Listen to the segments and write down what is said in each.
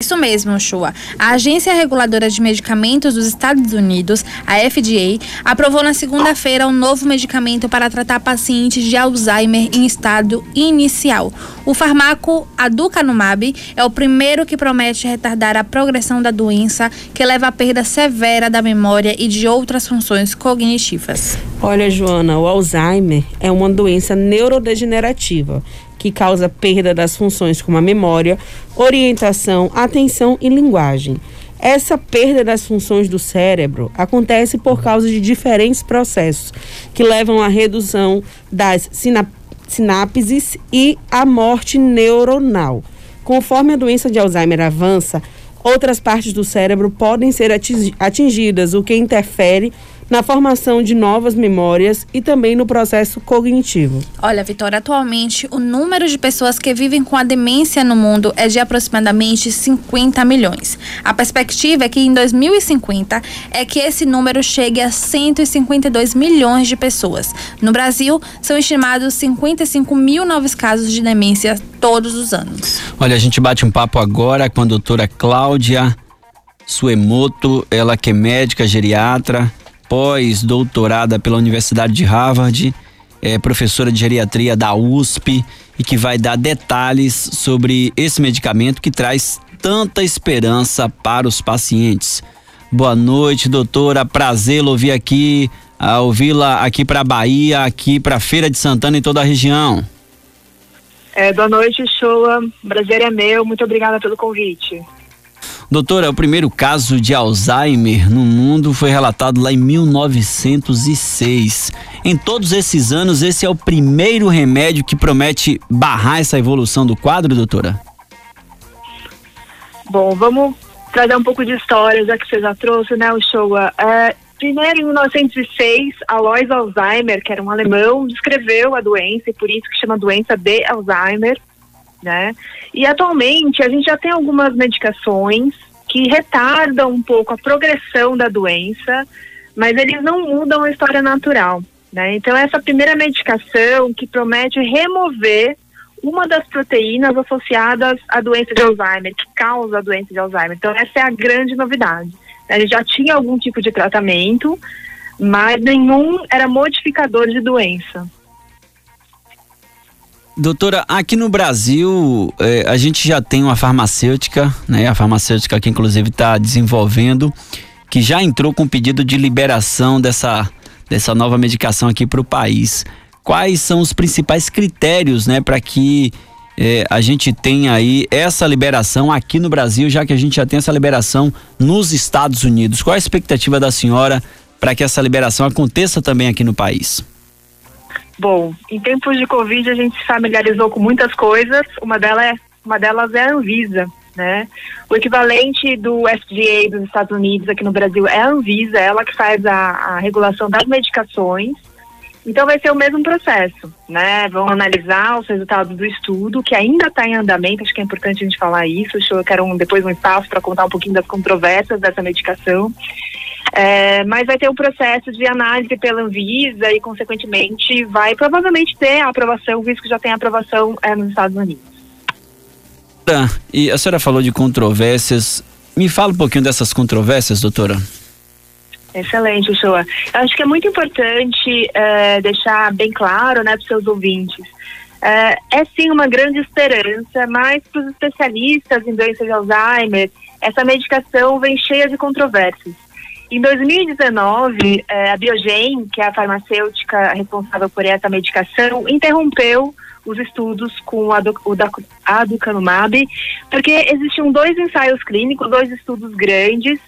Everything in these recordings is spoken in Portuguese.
Isso mesmo, Shua. A Agência Reguladora de Medicamentos dos Estados Unidos, a FDA, aprovou na segunda-feira um novo medicamento para tratar pacientes de Alzheimer em estado inicial. O fármaco aducanumab é o primeiro que promete retardar a progressão da doença, que leva à perda severa da memória e de outras funções cognitivas. Olha, Joana, o Alzheimer é uma doença neurodegenerativa que causa perda das funções como a memória, orientação, atenção e linguagem. Essa perda das funções do cérebro acontece por causa de diferentes processos que levam à redução das sinapses e à morte neuronal. Conforme a doença de Alzheimer avança, outras partes do cérebro podem ser atingidas, o que interfere na formação de novas memórias e também no processo cognitivo. Olha, Vitória, atualmente o número de pessoas que vivem com a demência no mundo é de aproximadamente 50 milhões. A perspectiva é que em 2050 é que esse número chegue a 152 milhões de pessoas. No Brasil, são estimados 55 mil novos casos de demência todos os anos. Olha, a gente bate um papo agora com a doutora Cláudia Suemoto, ela que é médica geriatra, pós-doutorada pela Universidade de Harvard, é professora de geriatria da USP e que vai dar detalhes sobre esse medicamento que traz tanta esperança para os pacientes. Boa noite, doutora. Prazer ouvir aqui, ouvi-la aqui para Bahia, aqui para Feira de Santana e toda a região. É, boa noite, Shoa. Prazer é meu. Muito obrigada pelo convite. Doutora, o primeiro caso de Alzheimer no mundo foi relatado lá em 1906. Em todos esses anos, esse é o primeiro remédio que promete barrar essa evolução do quadro, doutora? Bom, vamos trazer um pouco de história, já que você já trouxe, né, o show. É, primeiro, em 1906, Alois Alzheimer, que era um alemão, descreveu a doença, e por isso que chama doença de Alzheimer né? E atualmente a gente já tem algumas medicações que retardam um pouco a progressão da doença, mas eles não mudam a história natural, né? Então essa primeira medicação que promete remover uma das proteínas associadas à doença de Alzheimer, que causa a doença de Alzheimer. Então essa é a grande novidade. A já tinha algum tipo de tratamento, mas nenhum era modificador de doença. Doutora, aqui no Brasil eh, a gente já tem uma farmacêutica, né? A farmacêutica que inclusive está desenvolvendo, que já entrou com pedido de liberação dessa, dessa nova medicação aqui para o país. Quais são os principais critérios, né, para que eh, a gente tenha aí essa liberação aqui no Brasil, já que a gente já tem essa liberação nos Estados Unidos? Qual a expectativa da senhora para que essa liberação aconteça também aqui no país? Bom, em tempos de Covid a gente se familiarizou com muitas coisas, uma delas é, uma delas é a Anvisa, né? O equivalente do FDA dos Estados Unidos aqui no Brasil é a Anvisa, ela que faz a, a regulação das medicações. Então vai ser o mesmo processo, né? Vão analisar os resultados do estudo, que ainda está em andamento, acho que é importante a gente falar isso. Eu quero um, depois um espaço para contar um pouquinho das controvérsias dessa medicação. É, mas vai ter um processo de análise pela Anvisa e, consequentemente, vai provavelmente ter a aprovação, visto que já tem aprovação é, nos Estados Unidos. Tá, e a senhora falou de controvérsias. Me fala um pouquinho dessas controvérsias, doutora. Excelente. Eu acho que é muito importante é, deixar bem claro né, para os seus ouvintes. É, é sim uma grande esperança, mas para os especialistas em doença de Alzheimer, essa medicação vem cheia de controvérsias. Em 2019, eh, a Biogen, que é a farmacêutica responsável por essa medicação, interrompeu os estudos com a o aducanumab, porque existiam dois ensaios clínicos, dois estudos grandes,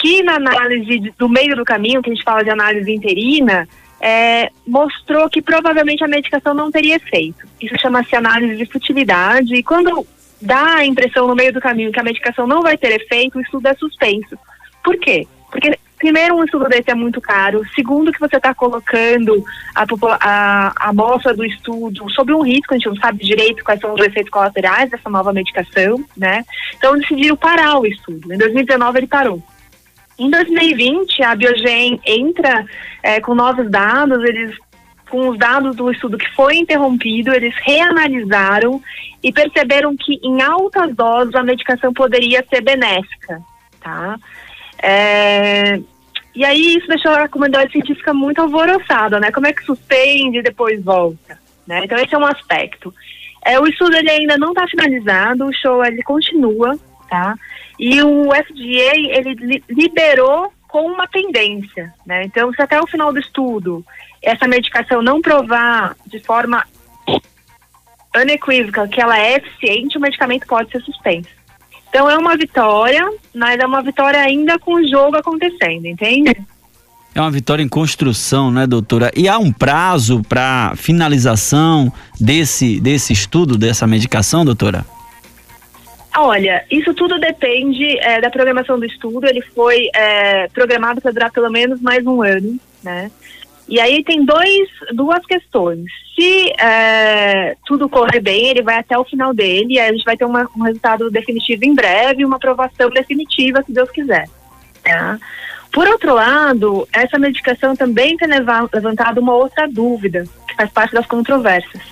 que na análise do meio do caminho, que a gente fala de análise interina, é, mostrou que provavelmente a medicação não teria efeito. Isso chama-se análise de futilidade, e quando dá a impressão no meio do caminho que a medicação não vai ter efeito, o estudo é suspenso. Por quê? Porque, primeiro, um estudo desse é muito caro. Segundo, que você está colocando a, a, a amostra do estudo sobre um risco, a gente não sabe direito quais são os efeitos colaterais dessa nova medicação, né? Então, decidiram parar o estudo. Em 2019, ele parou. Em 2020, a Biogen entra é, com novos dados, eles com os dados do estudo que foi interrompido, eles reanalisaram e perceberam que em altas doses a medicação poderia ser benéfica, tá? É, e aí isso deixou a comunidade científica muito alvoroçada, né? Como é que suspende e depois volta, né? Então esse é um aspecto. É, o estudo ele ainda não está finalizado, o show ele continua, tá? E o FDA ele li liberou com uma tendência, né? Então se até o final do estudo essa medicação não provar de forma unequívoca que ela é eficiente, o medicamento pode ser suspenso. Então é uma vitória, mas é uma vitória ainda com o jogo acontecendo, entende? É uma vitória em construção, né, doutora? E há um prazo para finalização desse, desse estudo, dessa medicação, doutora? Olha, isso tudo depende é, da programação do estudo. Ele foi é, programado para durar pelo menos mais um ano, né? E aí tem dois, duas questões. Se é, tudo correr bem, ele vai até o final dele, e aí a gente vai ter uma, um resultado definitivo em breve, uma aprovação definitiva, se Deus quiser. Tá? Por outro lado, essa medicação também tem levantado uma outra dúvida, que faz parte das controvérsias.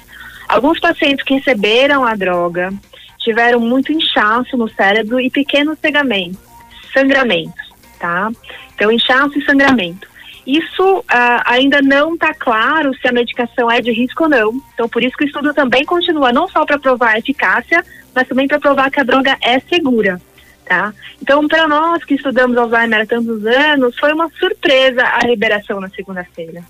Alguns pacientes que receberam a droga tiveram muito inchaço no cérebro e pequenos sangramentos, sangramentos, tá? Então, inchaço e sangramento. Isso uh, ainda não está claro se a medicação é de risco ou não. Então, por isso que o estudo também continua, não só para provar a eficácia, mas também para provar que a droga é segura. Tá? Então, para nós que estudamos Alzheimer há tantos anos, foi uma surpresa a liberação na segunda-feira.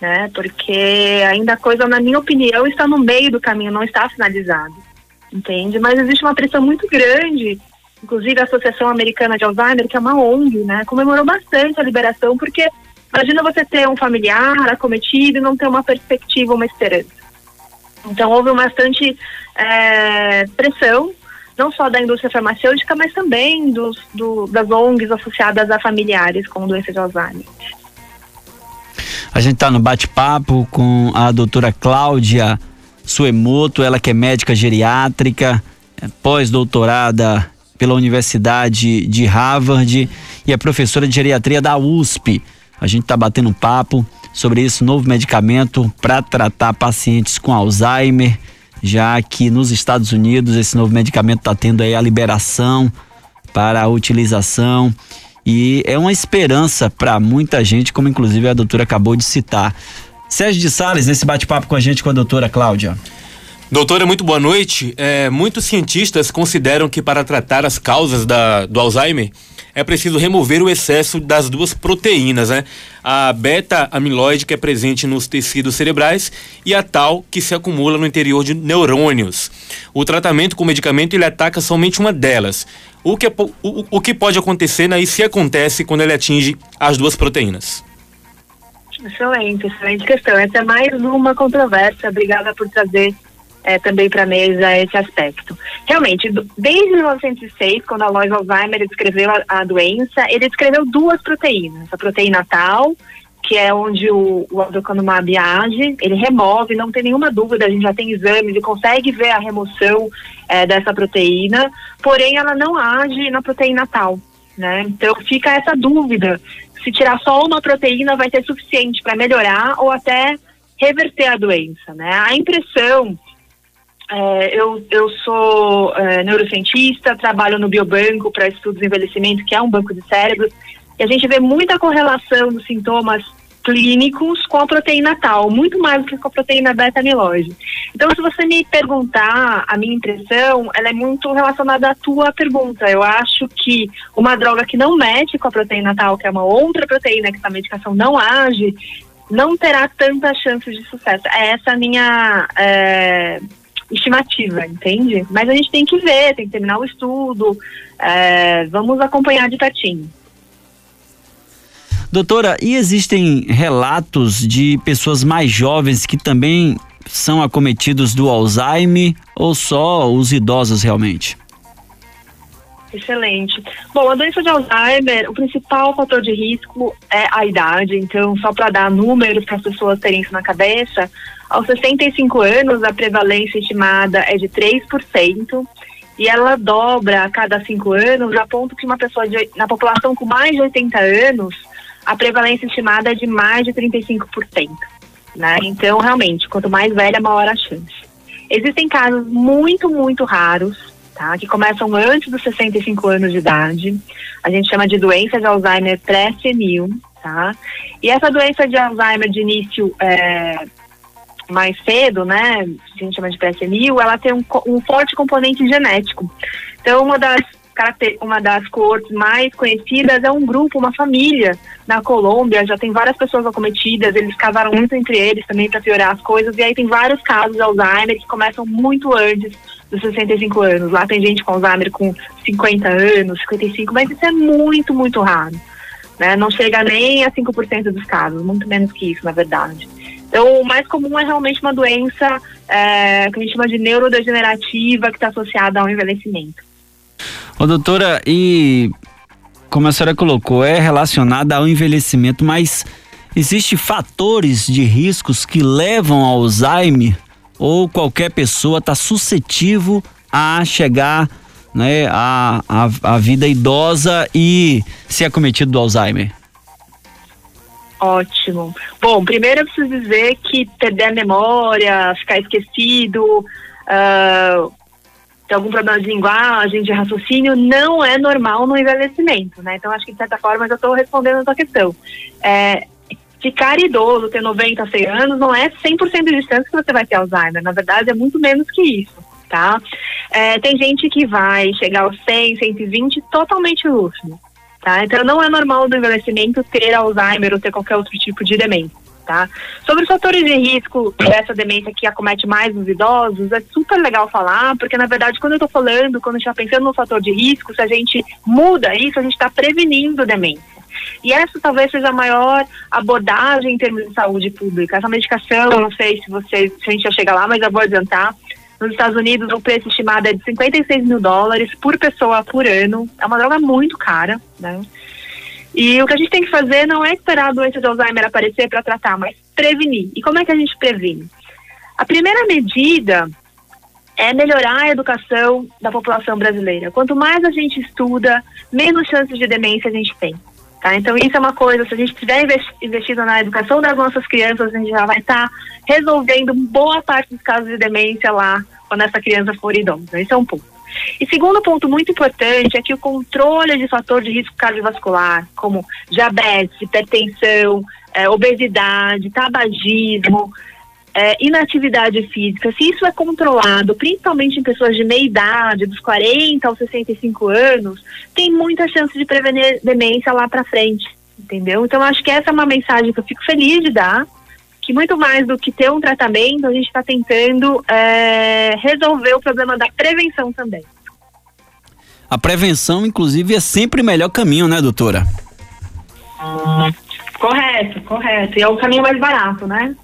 Né? Porque ainda a coisa, na minha opinião, está no meio do caminho, não está finalizado. Entende? Mas existe uma pressão muito grande inclusive a Associação Americana de Alzheimer, que é uma ONG, né, comemorou bastante a liberação, porque Imagina você ter um familiar acometido e não ter uma perspectiva, uma esperança. Então houve bastante é, pressão, não só da indústria farmacêutica, mas também dos, do, das ONGs associadas a familiares com doença de Alzheimer. A gente está no bate-papo com a doutora Cláudia Suemoto, ela que é médica geriátrica, é pós-doutorada pela Universidade de Harvard e é professora de geriatria da USP. A gente está batendo um papo sobre esse novo medicamento para tratar pacientes com Alzheimer, já que nos Estados Unidos esse novo medicamento está tendo aí a liberação para a utilização e é uma esperança para muita gente, como inclusive a doutora acabou de citar. Sérgio de Sales, nesse bate-papo com a gente com a doutora Cláudia. Doutora, muito boa noite. É, muitos cientistas consideram que para tratar as causas da, do Alzheimer é preciso remover o excesso das duas proteínas, né? A beta-amiloide, que é presente nos tecidos cerebrais, e a tal, que se acumula no interior de neurônios. O tratamento com medicamento ele ataca somente uma delas. O que, é, o, o que pode acontecer né, e se acontece quando ele atinge as duas proteínas? Excelente, excelente questão. Essa é mais uma controvérsia. Obrigada por trazer é, também para a mesa esse aspecto. Realmente, desde 1906, quando a Alois Alzheimer descreveu a, a, doença, ele descreveu duas proteínas. A proteína tal, que é onde o, o aducanumab age, ele remove, não tem nenhuma dúvida, a gente já tem exames e consegue ver a remoção é, dessa proteína, porém ela não age na proteína tal. Né? Então fica essa dúvida se tirar só uma proteína vai ser suficiente para melhorar ou até reverter a doença. Né? A impressão é, eu, eu sou é, neurocientista, trabalho no Biobanco para estudos de envelhecimento, que é um banco de cérebros, e a gente vê muita correlação dos sintomas clínicos com a proteína tal, muito mais do que com a proteína beta-amiloide. Então, se você me perguntar, a minha impressão, ela é muito relacionada à tua pergunta. Eu acho que uma droga que não mexe com a proteína tal, que é uma outra proteína que a medicação não age, não terá tantas chances de sucesso. É essa a minha é, estimativa, entende? Mas a gente tem que ver, tem que terminar o estudo, é, vamos acompanhar de pertinho. Doutora, e existem relatos de pessoas mais jovens que também são acometidos do Alzheimer ou só os idosos realmente? Excelente. Bom, a doença de Alzheimer, o principal fator de risco é a idade. Então, só para dar números para as pessoas terem isso na cabeça, aos 65 anos a prevalência estimada é de 3% e ela dobra a cada cinco anos, a ponto que uma pessoa de, na população com mais de 80 anos, a prevalência estimada é de mais de 35%. né? Então, realmente, quanto mais velha, maior a chance. Existem casos muito, muito raros, tá? Que começam antes dos 65 anos de idade. A gente chama de doença de Alzheimer pré-senil, tá? E essa doença de Alzheimer de início é, mais cedo, né? A gente chama de pré-senil, ela tem um, um forte componente genético. Então, uma das uma das coortes mais conhecidas é um grupo, uma família na Colômbia, já tem várias pessoas acometidas, eles casaram muito entre eles também para piorar as coisas, e aí tem vários casos de Alzheimer que começam muito antes dos 65 anos. Lá tem gente com Alzheimer com 50 anos, 55, mas isso é muito, muito raro. Né? Não chega nem a 5% dos casos, muito menos que isso, na verdade. Então, o mais comum é realmente uma doença é, que a gente chama de neurodegenerativa, que está associada ao envelhecimento. Ô, doutora, e como a senhora colocou, é relacionada ao envelhecimento, mas existem fatores de riscos que levam ao Alzheimer ou qualquer pessoa está suscetível a chegar né, à, à vida idosa e ser acometido do Alzheimer? Ótimo. Bom, primeiro eu preciso dizer que perder a memória, ficar esquecido, uh, ter algum problema de linguagem, de raciocínio, não é normal no envelhecimento, né? Então, acho que de certa forma já estou respondendo a sua questão. É, ficar idoso, ter 90, 100 anos, não é 100% de distância que você vai ter Alzheimer. Na verdade, é muito menos que isso, tá? É, tem gente que vai chegar aos 100, 120 totalmente lúcido, tá? Então, não é normal do envelhecimento ter Alzheimer ou ter qualquer outro tipo de demência tá? Sobre os fatores de risco dessa demência que acomete mais os idosos, é super legal falar, porque na verdade quando eu estou falando, quando a gente está pensando no fator de risco, se a gente muda isso, a gente está prevenindo demência. E essa talvez seja a maior abordagem em termos de saúde pública. Essa medicação, eu não sei se, você, se a gente já chega lá, mas eu vou adiantar. Nos Estados Unidos, o preço estimado é de 56 mil dólares por pessoa por ano. É uma droga muito cara, né? E o que a gente tem que fazer não é esperar a doença de Alzheimer aparecer para tratar, mas prevenir. E como é que a gente previne? A primeira medida é melhorar a educação da população brasileira. Quanto mais a gente estuda, menos chances de demência a gente tem. Tá? Então, isso é uma coisa, se a gente tiver investido na educação das nossas crianças, a gente já vai estar tá resolvendo boa parte dos casos de demência lá, quando essa criança for idosa. Esse é um ponto. E segundo ponto muito importante é que o controle de fator de risco cardiovascular, como diabetes, hipertensão, é, obesidade, tabagismo, é, inatividade física, se isso é controlado, principalmente em pessoas de meia idade, dos 40 aos 65 anos, tem muita chance de prevenir demência lá para frente, entendeu? Então acho que essa é uma mensagem que eu fico feliz de dar, que muito mais do que ter um tratamento, a gente está tentando é, resolver o problema da prevenção também. A prevenção, inclusive, é sempre o melhor caminho, né, doutora? correto, correto. E é o caminho mais barato, né?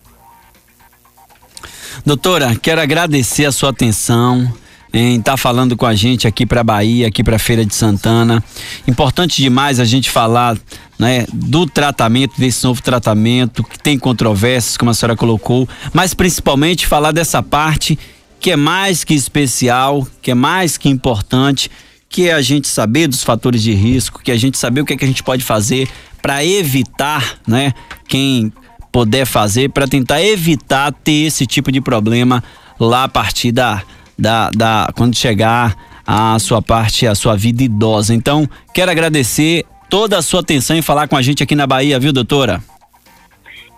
Doutora, quero agradecer a sua atenção em estar tá falando com a gente aqui para Bahia, aqui para Feira de Santana. Importante demais a gente falar né, do tratamento, desse novo tratamento, que tem controvérsias, como a senhora colocou, mas principalmente falar dessa parte que é mais que especial, que é mais que importante, que é a gente saber dos fatores de risco, que é a gente saber o que, é que a gente pode fazer para evitar, né, quem puder fazer, para tentar evitar ter esse tipo de problema lá a partir da, da, da quando chegar a sua parte, a sua vida idosa. Então, quero agradecer toda a sua atenção em falar com a gente aqui na Bahia, viu, doutora?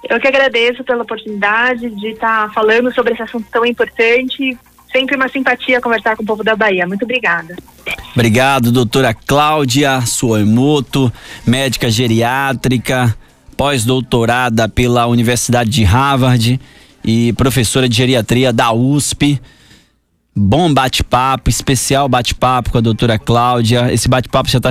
Eu que agradeço pela oportunidade de estar tá falando sobre esse assunto tão importante. Sempre uma simpatia conversar com o povo da Bahia. Muito obrigada. Obrigado, doutora Cláudia Suemoto, médica geriátrica, pós-doutorada pela Universidade de Harvard e professora de geriatria da USP. Bom bate-papo, especial bate-papo com a doutora Cláudia. Esse bate-papo já está